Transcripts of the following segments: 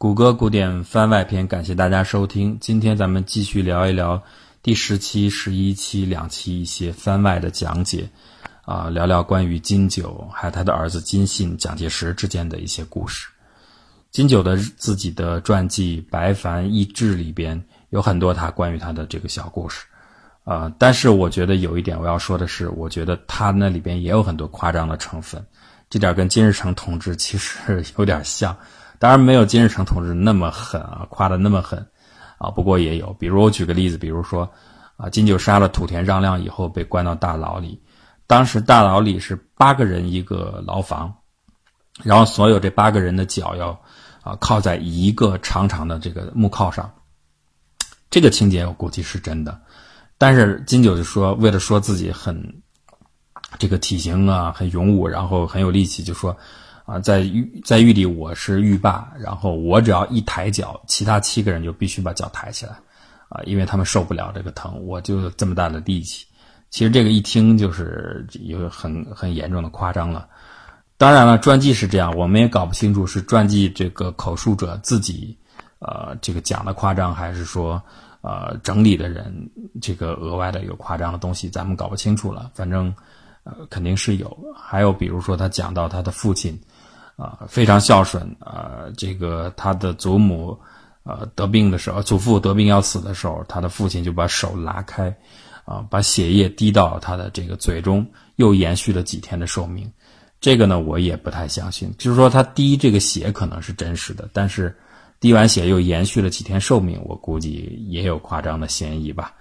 谷歌古典番外篇，感谢大家收听。今天咱们继续聊一聊第十期、十一期两期一些番外的讲解，啊，聊聊关于金九还有他的儿子金信、蒋介石之间的一些故事。金九的自己的传记《白凡义志》里边有很多他关于他的这个小故事，啊，但是我觉得有一点我要说的是，我觉得他那里边也有很多夸张的成分，这点跟金日成同志其实 有点像。当然没有金日成同志那么狠啊，夸的那么狠，啊，不过也有。比如我举个例子，比如说，啊，金九杀了土田让亮以后被关到大牢里，当时大牢里是八个人一个牢房，然后所有这八个人的脚要啊靠在一个长长的这个木靠上，这个情节我估计是真的，但是金九就说为了说自己很这个体型啊很勇武，然后很有力气，就说。啊，在狱在狱里我是狱霸，然后我只要一抬脚，其他七个人就必须把脚抬起来，啊，因为他们受不了这个疼，我就这么大的力气。其实这个一听就是有很很严重的夸张了。当然了，传记是这样，我们也搞不清楚是传记这个口述者自己，呃，这个讲的夸张，还是说呃整理的人这个额外的有夸张的东西，咱们搞不清楚了。反正呃肯定是有。还有比如说他讲到他的父亲。啊，非常孝顺啊！这个他的祖母，呃，得病的时候，祖父得病要死的时候，他的父亲就把手拉开，啊，把血液滴到他的这个嘴中，又延续了几天的寿命。这个呢，我也不太相信。就是说，他滴这个血可能是真实的，但是滴完血又延续了几天寿命，我估计也有夸张的嫌疑吧。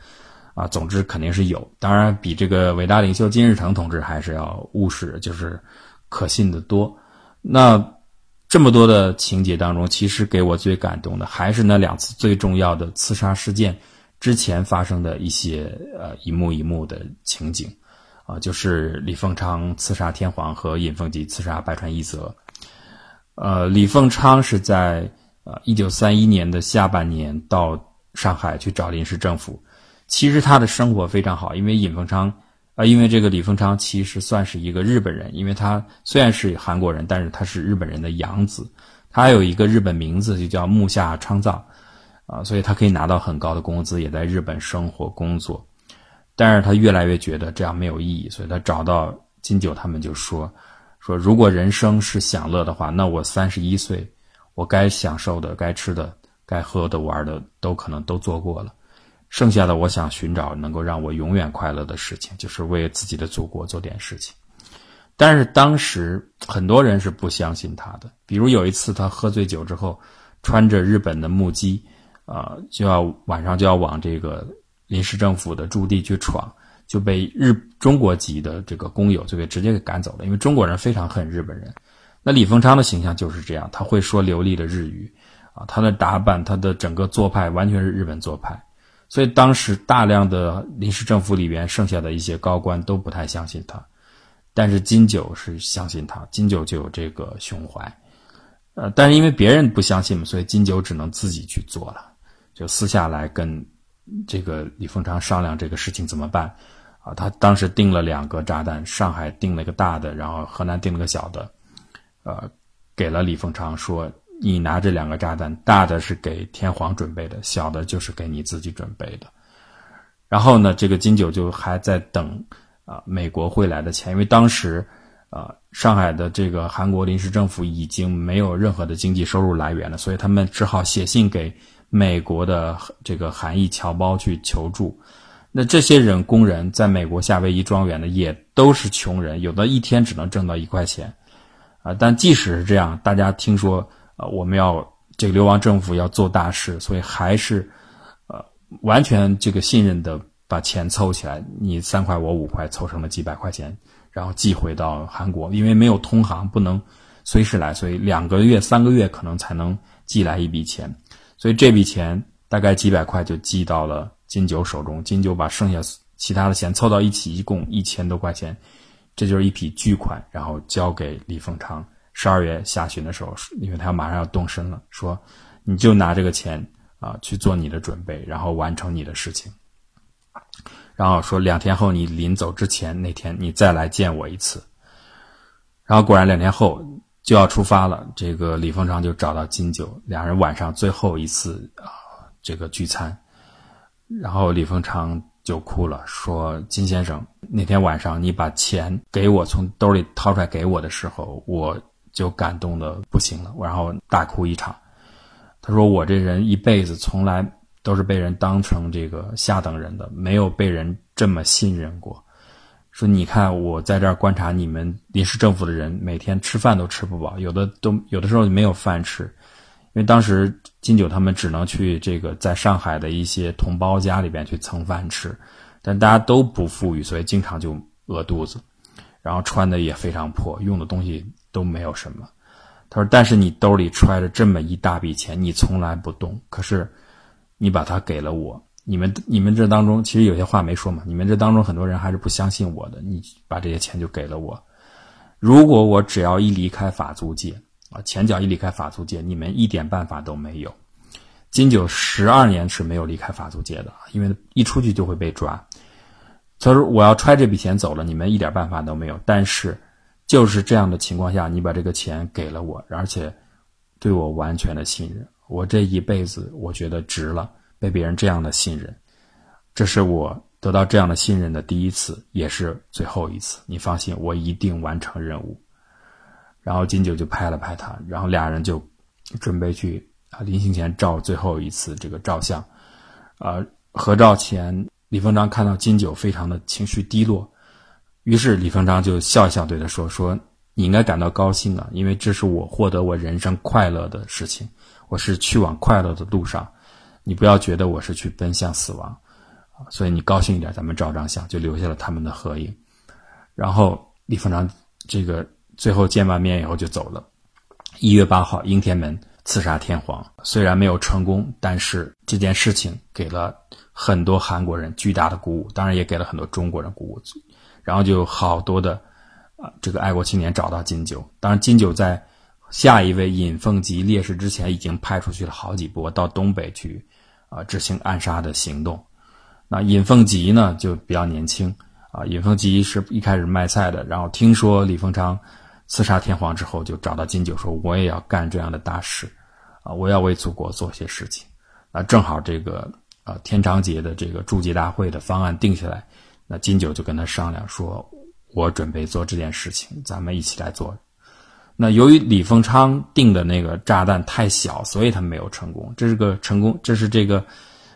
啊，总之肯定是有。当然，比这个伟大领袖金日成同志还是要务实，就是可信的多。那这么多的情节当中，其实给我最感动的还是那两次最重要的刺杀事件之前发生的一些呃一幕一幕的情景，啊，就是李凤昌刺杀天皇和尹奉吉刺杀白川一泽。呃，李凤昌是在呃一九三一年的下半年到上海去找临时政府，其实他的生活非常好，因为尹凤昌。啊，因为这个李丰昌其实算是一个日本人，因为他虽然是韩国人，但是他是日本人的养子，他有一个日本名字就叫木下昌藏，啊，所以他可以拿到很高的工资，也在日本生活工作。但是他越来越觉得这样没有意义，所以他找到金九他们就说，说如果人生是享乐的话，那我三十一岁，我该享受的、该吃的、该喝的、玩的都可能都做过了。剩下的，我想寻找能够让我永远快乐的事情，就是为自己的祖国做点事情。但是当时很多人是不相信他的。比如有一次，他喝醉酒之后，穿着日本的木屐，啊，就要晚上就要往这个临时政府的驻地去闯，就被日中国籍的这个工友就给直接给赶走了。因为中国人非常恨日本人。那李丰昌的形象就是这样，他会说流利的日语，啊，他的打扮，他的整个做派完全是日本做派。所以当时大量的临时政府里边剩下的一些高官都不太相信他，但是金九是相信他，金九就有这个胸怀，呃，但是因为别人不相信嘛，所以金九只能自己去做了，就私下来跟这个李凤昌商量这个事情怎么办，啊，他当时订了两个炸弹，上海订了个大的，然后河南订了个小的，呃，给了李凤昌说。你拿这两个炸弹，大的是给天皇准备的，小的就是给你自己准备的。然后呢，这个金九就还在等啊美国汇来的钱，因为当时啊上海的这个韩国临时政府已经没有任何的经济收入来源了，所以他们只好写信给美国的这个韩裔侨胞去求助。那这些人工人在美国夏威夷庄园呢也都是穷人，有的一天只能挣到一块钱啊。但即使是这样，大家听说。啊，我们要这个流亡政府要做大事，所以还是，呃，完全这个信任的把钱凑起来，你三块我五块，凑成了几百块钱，然后寄回到韩国，因为没有通航，不能随时来，所以两个月、三个月可能才能寄来一笔钱，所以这笔钱大概几百块就寄到了金九手中，金九把剩下其他的钱凑到一起，一共一千多块钱，这就是一笔巨款，然后交给李凤昌。十二月下旬的时候，因为他马上要动身了，说你就拿这个钱啊去做你的准备，然后完成你的事情。然后说两天后你临走之前那天你再来见我一次。然后果然两天后就要出发了，这个李凤昌就找到金九，两人晚上最后一次啊这个聚餐，然后李凤昌就哭了，说：“金先生，那天晚上你把钱给我从兜里掏出来给我的时候，我就感动的不行了，然后大哭一场。他说我这人一辈子从来都是被人当成这个下等人的，没有被人这么信任过。”说你看，我在这儿观察你们临时政府的人，每天吃饭都吃不饱，有的都有的时候没有饭吃，因为当时金九他们只能去这个在上海的一些同胞家里边去蹭饭吃，但大家都不富裕，所以经常就饿肚子，然后穿的也非常破，用的东西都没有什么。他说：“但是你兜里揣着这么一大笔钱，你从来不动，可是你把它给了我。”你们你们这当中其实有些话没说嘛？你们这当中很多人还是不相信我的。你把这些钱就给了我，如果我只要一离开法租界啊，前脚一离开法租界，你们一点办法都没有。金九十二年是没有离开法租界的，因为一出去就会被抓。他说我要揣这笔钱走了，你们一点办法都没有。但是就是这样的情况下，你把这个钱给了我，而且对我完全的信任，我这一辈子我觉得值了。被别人这样的信任，这是我得到这样的信任的第一次，也是最后一次。你放心，我一定完成任务。然后金九就拍了拍他，然后俩人就准备去啊临行前照最后一次这个照相。啊，合照前，李凤章看到金九非常的情绪低落，于是李凤章就笑笑对他说：“说你应该感到高兴啊，因为这是我获得我人生快乐的事情，我是去往快乐的路上。”你不要觉得我是去奔向死亡，啊，所以你高兴一点，咱们照张相，就留下了他们的合影。然后李凤章这个最后见完面以后就走了。一月八号，应天门刺杀天皇，虽然没有成功，但是这件事情给了很多韩国人巨大的鼓舞，当然也给了很多中国人鼓舞。然后就有好多的啊，这个爱国青年找到金九，当然金九在。下一位尹凤吉烈士之前已经派出去了好几波到东北去，啊执行暗杀的行动。那尹凤吉呢就比较年轻，啊尹凤吉是一开始卖菜的，然后听说李凤昌刺杀天皇之后，就找到金九说：“我也要干这样的大事，啊我要为祖国做些事情。”啊正好这个啊天长节的这个祝捷大会的方案定下来，那金九就跟他商量说：“我准备做这件事情，咱们一起来做。”那由于李凤昌定的那个炸弹太小，所以他没有成功。这是个成功，这是这个，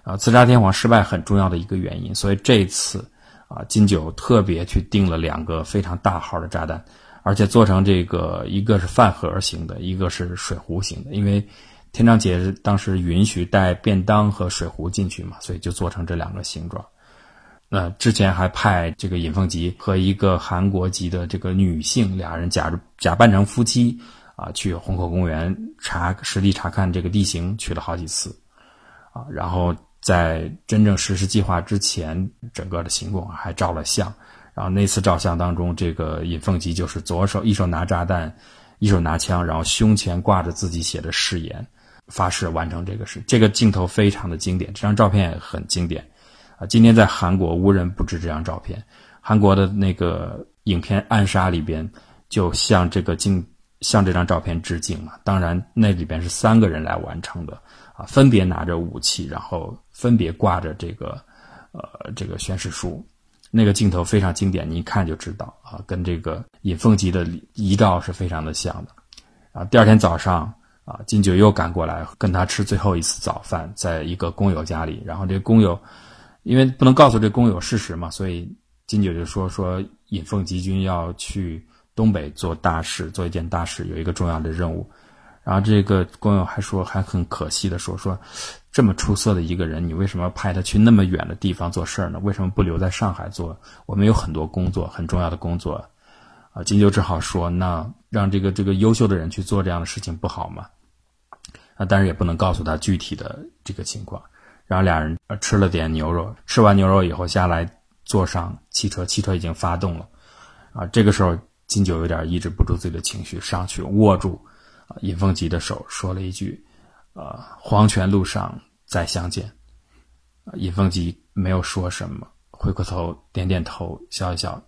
啊，刺杀天皇失败很重要的一个原因。所以这次，啊，金九特别去定了两个非常大号的炸弹，而且做成这个一个是饭盒型的，一个是水壶型的。因为天长节当时允许带便当和水壶进去嘛，所以就做成这两个形状。那之前还派这个尹凤吉和一个韩国籍的这个女性俩人假假扮成夫妻啊，去虹口公园查实地查看这个地形，去了好几次啊。然后在真正实施计划之前，整个的行动还照了相。然后那次照相当中，这个尹凤吉就是左手一手拿炸弹，一手拿枪，然后胸前挂着自己写的誓言，发誓完成这个事。这个镜头非常的经典，这张照片也很经典。今天在韩国无人不知这张照片。韩国的那个影片《暗杀》里边，就向这个镜向这张照片致敬嘛。当然，那里边是三个人来完成的啊，分别拿着武器，然后分别挂着这个呃这个宣誓书。那个镜头非常经典，你一看就知道啊，跟这个尹凤吉的遗照是非常的像的。啊，第二天早上啊，金九又赶过来跟他吃最后一次早饭，在一个工友家里，然后这个工友。因为不能告诉这工友事实嘛，所以金九就说说尹凤吉军要去东北做大事，做一件大事，有一个重要的任务。然后这个工友还说还很可惜的说说，这么出色的一个人，你为什么派他去那么远的地方做事儿呢？为什么不留在上海做？我们有很多工作，很重要的工作。啊，金九只好说，那让这个这个优秀的人去做这样的事情不好吗？啊，但是也不能告诉他具体的这个情况。然后俩人吃了点牛肉，吃完牛肉以后下来坐上汽车，汽车已经发动了，啊，这个时候金九有点抑制不住自己的情绪，上去握住啊尹凤吉的手，说了一句：“呃，黄泉路上再相见。”尹凤吉没有说什么，回过头点点头，笑一笑，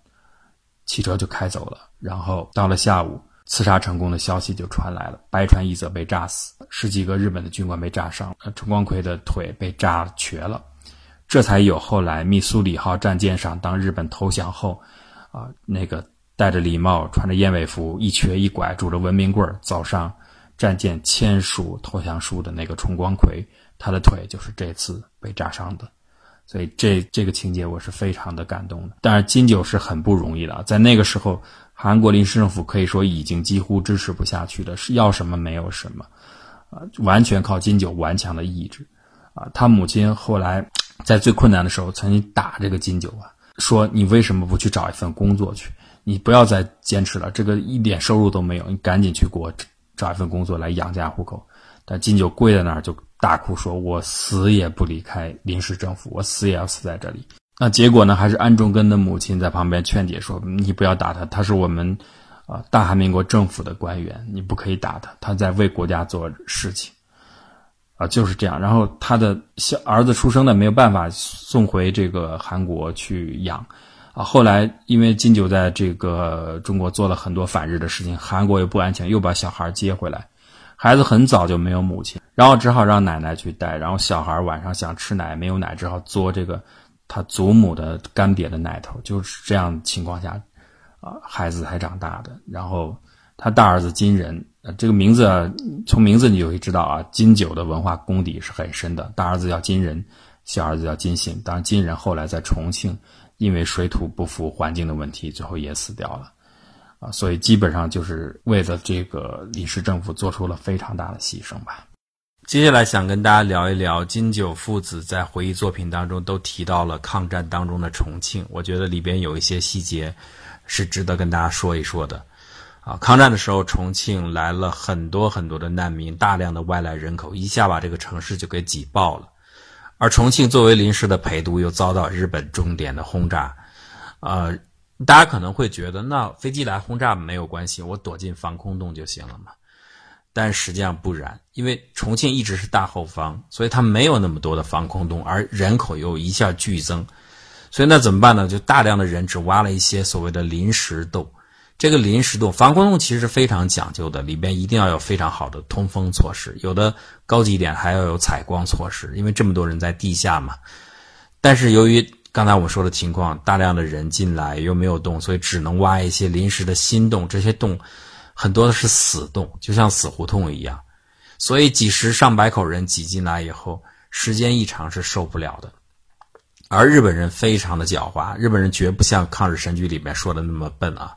汽车就开走了。然后到了下午，刺杀成功的消息就传来了，白川义则被炸死，十几个日本的军官被炸伤，陈光奎的腿被炸瘸了，这才有后来密苏里号战舰上，当日本投降后，啊，那个戴着礼帽、穿着燕尾服、一瘸一拐、拄着文明棍走上战舰签署投降书的那个重光葵，他的腿就是这次被炸伤的。所以这这个情节我是非常的感动的。但是金九是很不容易的，在那个时候，韩国临时政府可以说已经几乎支持不下去了，是要什么没有什么，啊，完全靠金九顽强的意志，啊，他母亲后来在最困难的时候曾经打这个金九啊，说你为什么不去找一份工作去？你不要再坚持了，这个一点收入都没有，你赶紧去给我找一份工作来养家糊口。但金九跪在那儿就。大哭说：“我死也不离开临时政府，我死也要死在这里。”那结果呢？还是安重根的母亲在旁边劝解说：“你不要打他，他是我们，啊，大韩民国政府的官员，你不可以打他，他在为国家做事情，啊，就是这样。”然后他的小儿子出生的没有办法送回这个韩国去养，啊，后来因为金九在这个中国做了很多反日的事情，韩国又不安全，又把小孩接回来。孩子很早就没有母亲，然后只好让奶奶去带。然后小孩晚上想吃奶，没有奶，只好嘬这个他祖母的干瘪的奶头。就是这样情况下，啊，孩子才长大的。然后他大儿子金仁，呃，这个名字从名字你就会知道啊，金九的文化功底是很深的。大儿子叫金仁，小儿子叫金信。当然，金仁后来在重庆，因为水土不服、环境的问题，最后也死掉了。啊，所以基本上就是为了这个李氏政府做出了非常大的牺牲吧。接下来想跟大家聊一聊金九父子在回忆作品当中都提到了抗战当中的重庆，我觉得里边有一些细节是值得跟大家说一说的。啊，抗战的时候，重庆来了很多很多的难民，大量的外来人口，一下把这个城市就给挤爆了。而重庆作为临时的陪都，又遭到日本重点的轰炸，呃。大家可能会觉得，那飞机来轰炸没有关系，我躲进防空洞就行了嘛？但实际上不然，因为重庆一直是大后方，所以它没有那么多的防空洞，而人口又一下剧增，所以那怎么办呢？就大量的人只挖了一些所谓的临时洞。这个临时洞防空洞其实是非常讲究的，里边一定要有非常好的通风措施，有的高级一点还要有采光措施，因为这么多人在地下嘛。但是由于刚才我们说的情况，大量的人进来又没有洞，所以只能挖一些临时的新洞。这些洞很多的是死洞，就像死胡同一样。所以几十上百口人挤进来以后，时间一长是受不了的。而日本人非常的狡猾，日本人绝不像抗日神剧里面说的那么笨啊。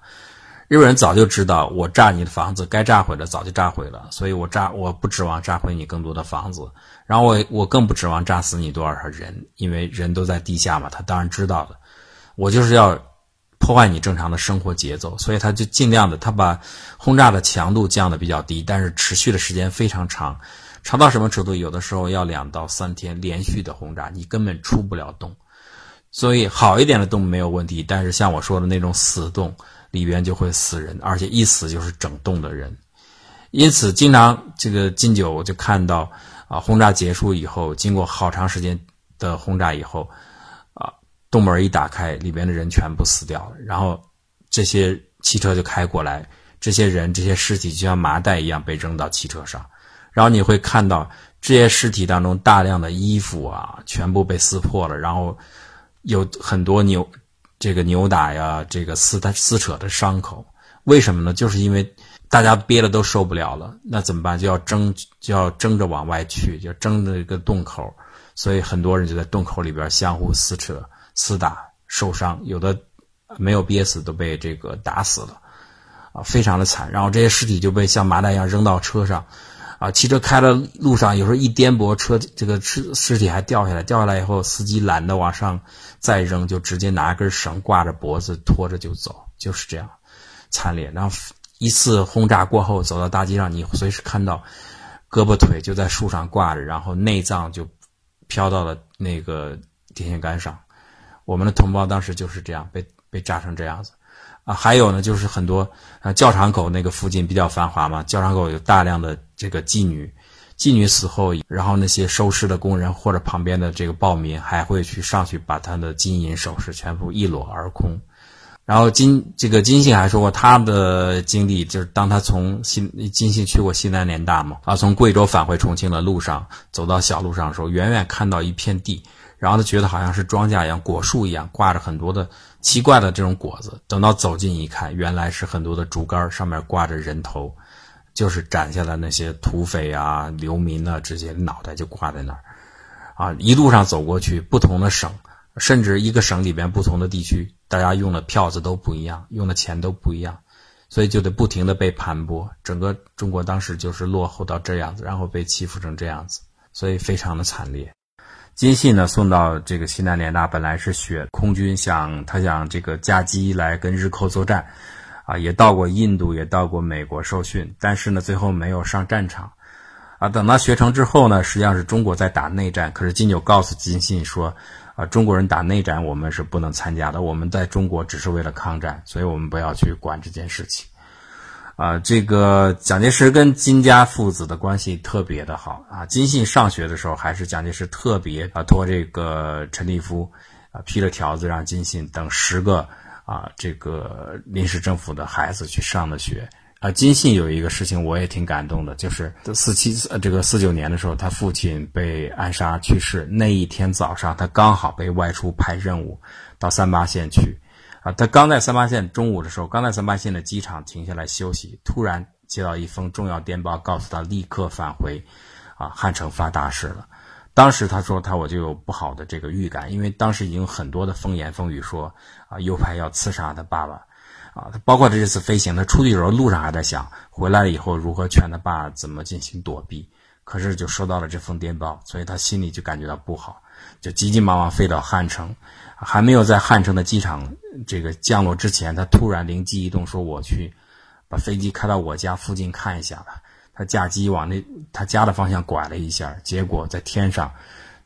日本人早就知道，我炸你的房子，该炸毁的早就炸毁了，所以我炸我不指望炸毁你更多的房子，然后我我更不指望炸死你多少人，因为人都在地下嘛，他当然知道的。我就是要破坏你正常的生活节奏，所以他就尽量的，他把轰炸的强度降的比较低，但是持续的时间非常长，长到什么程度？有的时候要两到三天连续的轰炸，你根本出不了洞。所以好一点的洞没有问题，但是像我说的那种死洞。里边就会死人，而且一死就是整栋的人，因此经常这个金九就看到啊，轰炸结束以后，经过好长时间的轰炸以后，洞门一打开，里边的人全部死掉了，然后这些汽车就开过来，这些人这些尸体就像麻袋一样被扔到汽车上，然后你会看到这些尸体当中大量的衣服啊，全部被撕破了，然后有很多扭。这个扭打呀，这个撕他撕扯的伤口，为什么呢？就是因为大家憋的都受不了了，那怎么办？就要争，就要争着往外去，就争着一个洞口，所以很多人就在洞口里边相互撕扯、厮打，受伤，有的没有憋死，都被这个打死了，啊，非常的惨。然后这些尸体就被像麻袋一样扔到车上。啊，汽车开了路上，有时候一颠簸，车这个尸尸体还掉下来。掉下来以后，司机懒得往上再扔，就直接拿根绳挂着脖子拖着就走，就是这样惨烈。然后一次轰炸过后，走到大街上，你随时看到胳膊腿就在树上挂着，然后内脏就飘到了那个电线杆上。我们的同胞当时就是这样被被炸成这样子。啊，还有呢，就是很多啊，教场口那个附近比较繁华嘛，教场口有大量的这个妓女，妓女死后，然后那些收尸的工人或者旁边的这个暴民还会去上去把他的金银首饰全部一裸而空，然后金这个金信还说过他的经历，就是当他从西金信去过西南联大嘛，啊，从贵州返回重庆的路上，走到小路上的时候，远远看到一片地，然后他觉得好像是庄稼一样，果树一样，挂着很多的奇怪的这种果子。等到走近一看，原来是很多的竹竿，上面挂着人头，就是斩下来那些土匪啊、流民啊这些脑袋就挂在那儿，啊，一路上走过去，不同的省。甚至一个省里边不同的地区，大家用的票子都不一样，用的钱都不一样，所以就得不停的被盘剥。整个中国当时就是落后到这样子，然后被欺负成这样子，所以非常的惨烈。金信呢送到这个西南联大，本来是学空军，想他想这个驾机来跟日寇作战，啊，也到过印度，也到过美国受训，但是呢最后没有上战场，啊，等到学成之后呢，实际上是中国在打内战，可是金九告诉金信说。啊，中国人打内战，我们是不能参加的。我们在中国只是为了抗战，所以我们不要去管这件事情。啊，这个蒋介石跟金家父子的关系特别的好啊。金信上学的时候，还是蒋介石特别啊托这个陈立夫啊批了条子，让金信等十个啊这个临时政府的孩子去上的学。啊，金信有一个事情我也挺感动的，就是四七这个四九年的时候，他父亲被暗杀去世那一天早上，他刚好被外出派任务到三八线去，他刚在三八线中午的时候，刚在三八线的机场停下来休息，突然接到一封重要电报，告诉他立刻返回，啊，汉城发大事了。当时他说他我就有不好的这个预感，因为当时已经很多的风言风语说啊右派要刺杀他爸爸。啊，包括他这次飞行，他出去的时候路上还在想，回来了以后如何劝他爸怎么进行躲避。可是就收到了这封电报，所以他心里就感觉到不好，就急急忙忙飞到汉城，还没有在汉城的机场这个降落之前，他突然灵机一动，说我去把飞机开到我家附近看一下吧。他驾机往那他家的方向拐了一下，结果在天上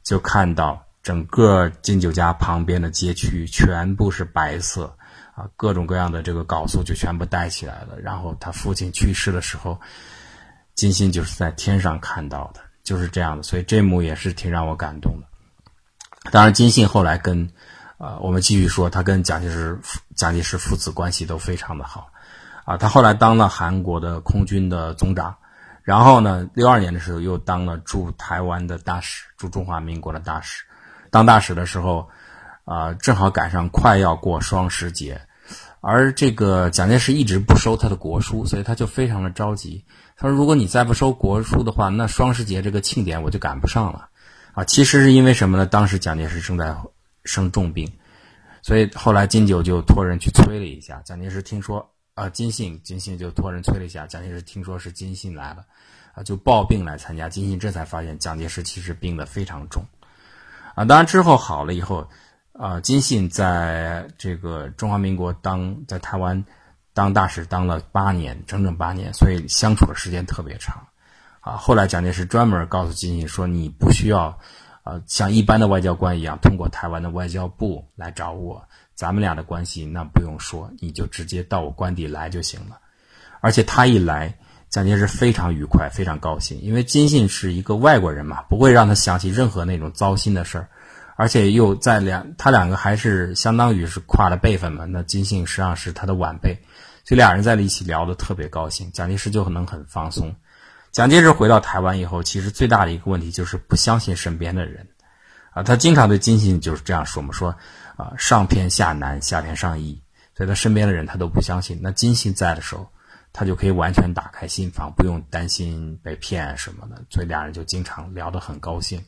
就看到整个金九家旁边的街区全部是白色。啊，各种各样的这个稿素就全部带起来了。然后他父亲去世的时候，金星就是在天上看到的，就是这样的。所以这幕也是挺让我感动的。当然，金信后来跟，呃，我们继续说，他跟蒋介石、蒋介石父子关系都非常的好。啊，他后来当了韩国的空军的总长，然后呢，六二年的时候又当了驻台湾的大使，驻中华民国的大使。当大使的时候。啊，正好赶上快要过双十节，而这个蒋介石一直不收他的国书，所以他就非常的着急。他说：“如果你再不收国书的话，那双十节这个庆典我就赶不上了。”啊，其实是因为什么呢？当时蒋介石正在生重病，所以后来金九就托人去催了一下。蒋介石听说啊，金信金信就托人催了一下。蒋介石听说是金信来了，啊，就抱病来参加。金信这才发现蒋介石其实病得非常重，啊，当然之后好了以后。啊，金信在这个中华民国当在台湾当大使当了八年，整整八年，所以相处的时间特别长。啊，后来蒋介石专门告诉金信说：“你不需要，呃，像一般的外交官一样通过台湾的外交部来找我，咱们俩的关系那不用说，你就直接到我官邸来就行了。”而且他一来，蒋介石非常愉快，非常高兴，因为金信是一个外国人嘛，不会让他想起任何那种糟心的事儿。而且又在两，他两个还是相当于是跨了辈分嘛。那金信实际上是他的晚辈，所以俩人在了一起聊得特别高兴。蒋介石就能很放松。蒋介石回到台湾以后，其实最大的一个问题就是不相信身边的人，啊，他经常对金信就是这样说嘛，说啊上偏下南，下偏上易，所以他身边的人他都不相信。那金信在的时候，他就可以完全打开心房，不用担心被骗什么的，所以俩人就经常聊得很高兴。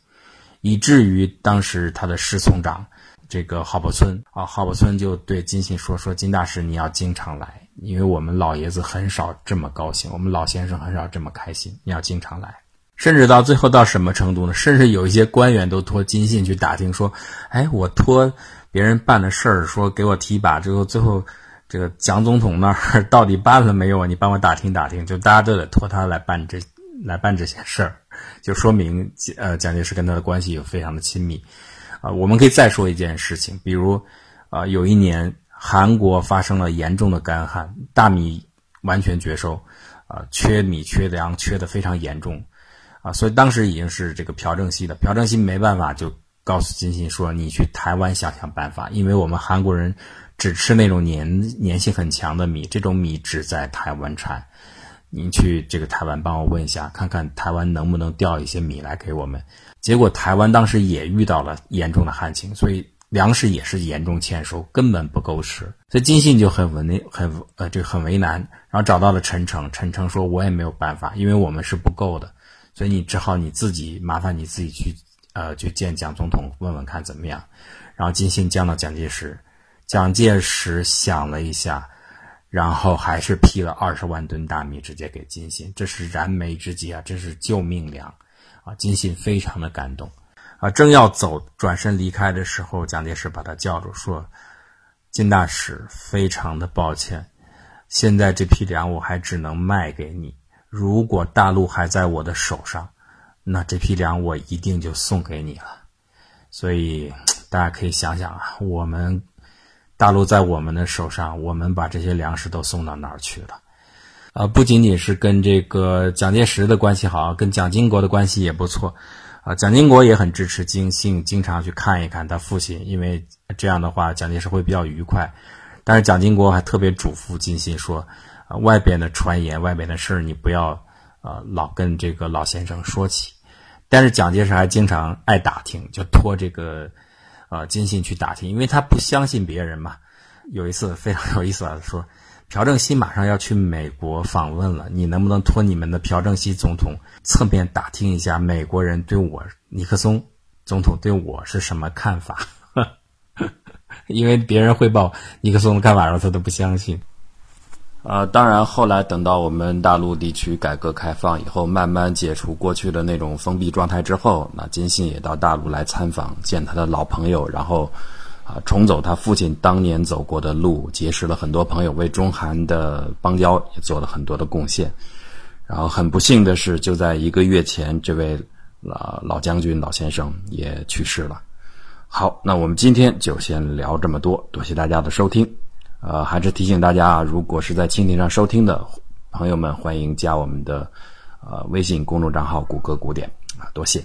以至于当时他的侍从长，这个郝柏村啊，郝柏村就对金信说：“说金大师你要经常来，因为我们老爷子很少这么高兴，我们老先生很少这么开心，你要经常来。”甚至到最后到什么程度呢？甚至有一些官员都托金信去打听说：“哎，我托别人办的事儿，说给我提拔，最后最后这个蒋总统那儿到底办了没有啊？你帮我打听打听。”就大家都得托他来办这来办这些事儿。就说明，呃，蒋介石跟他的关系有非常的亲密，啊，我们可以再说一件事情，比如，啊，有一年韩国发生了严重的干旱，大米完全绝收，啊，缺米缺粮缺的非常严重，啊，所以当时已经是这个朴正熙的，朴正熙没办法，就告诉金信说，你去台湾想想办法，因为我们韩国人只吃那种粘粘性很强的米，这种米只在台湾产。您去这个台湾帮我问一下，看看台湾能不能调一些米来给我们。结果台湾当时也遇到了严重的旱情，所以粮食也是严重欠收，根本不够吃。所以金信就很为难很呃这个很为难，然后找到了陈诚，陈诚说我也没有办法，因为我们是不够的，所以你只好你自己麻烦你自己去呃去见蒋总统问问看怎么样。然后金信见到蒋介石，蒋介石想了一下。然后还是批了二十万吨大米，直接给金信，这是燃眉之急啊！这是救命粮，啊！金信非常的感动，啊！正要走，转身离开的时候，蒋介石把他叫住，说：“金大使，非常的抱歉，现在这批粮我还只能卖给你。如果大陆还在我的手上，那这批粮我一定就送给你了。所以大家可以想想啊，我们。”大陆在我们的手上，我们把这些粮食都送到哪儿去了？啊，不仅仅是跟这个蒋介石的关系好，跟蒋经国的关系也不错。啊，蒋经国也很支持金信，经常去看一看他父亲，因为这样的话蒋介石会比较愉快。但是蒋经国还特别嘱咐金信说：“啊，外边的传言、外边的事儿，你不要啊老跟这个老先生说起。”但是蒋介石还经常爱打听，就托这个。啊，金信去打听，因为他不相信别人嘛。有一次非常 有意思啊，说朴正熙马上要去美国访问了，你能不能托你们的朴正熙总统侧面打听一下美国人对我尼克松总统对我是什么看法？因为别人汇报尼克松的看法，然后他都不相信。啊，当然，后来等到我们大陆地区改革开放以后，慢慢解除过去的那种封闭状态之后，那金信也到大陆来参访，见他的老朋友，然后，啊，重走他父亲当年走过的路，结识了很多朋友，为中韩的邦交也做了很多的贡献。然后很不幸的是，就在一个月前，这位老老将军老先生也去世了。好，那我们今天就先聊这么多，多谢大家的收听。呃，还是提醒大家啊，如果是在蜻蜓上收听的朋友们，欢迎加我们的呃微信公众账号“谷歌古典”啊，多谢。